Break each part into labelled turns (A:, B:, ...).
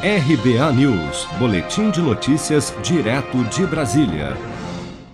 A: RBA News, Boletim de Notícias, direto de Brasília.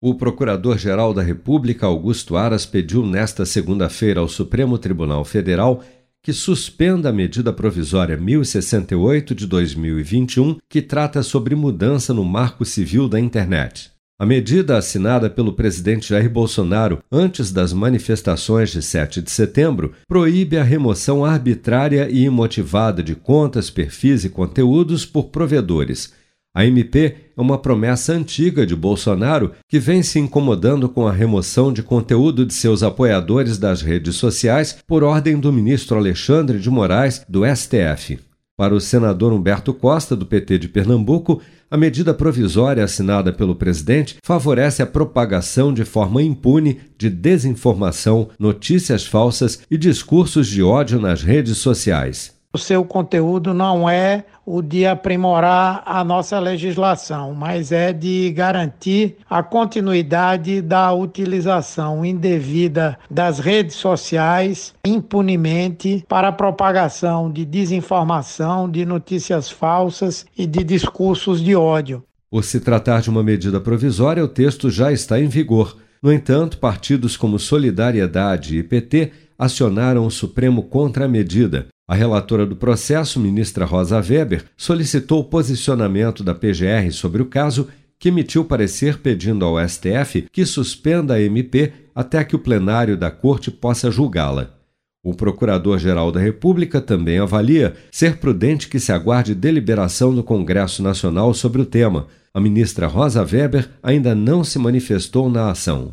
A: O Procurador-Geral da República, Augusto Aras, pediu nesta segunda-feira ao Supremo Tribunal Federal que suspenda a medida provisória 1068 de 2021, que trata sobre mudança no Marco Civil da Internet. A medida assinada pelo presidente Jair Bolsonaro antes das manifestações de 7 de setembro proíbe a remoção arbitrária e imotivada de contas, perfis e conteúdos por provedores. A MP é uma promessa antiga de Bolsonaro que vem se incomodando com a remoção de conteúdo de seus apoiadores das redes sociais por ordem do ministro Alexandre de Moraes, do STF. Para o senador Humberto Costa, do PT de Pernambuco, a medida provisória assinada pelo presidente favorece a propagação de forma impune de desinformação, notícias falsas e discursos de ódio nas redes sociais.
B: O seu conteúdo não é o de aprimorar a nossa legislação, mas é de garantir a continuidade da utilização indevida das redes sociais impunemente para a propagação de desinformação, de notícias falsas e de discursos de ódio.
A: Por se tratar de uma medida provisória, o texto já está em vigor. No entanto, partidos como Solidariedade e PT acionaram o Supremo contra a medida. A relatora do processo, ministra Rosa Weber, solicitou o posicionamento da PGR sobre o caso, que emitiu parecer pedindo ao STF que suspenda a MP até que o plenário da Corte possa julgá-la. O Procurador-Geral da República também avalia ser prudente que se aguarde deliberação do Congresso Nacional sobre o tema. A ministra Rosa Weber ainda não se manifestou na ação.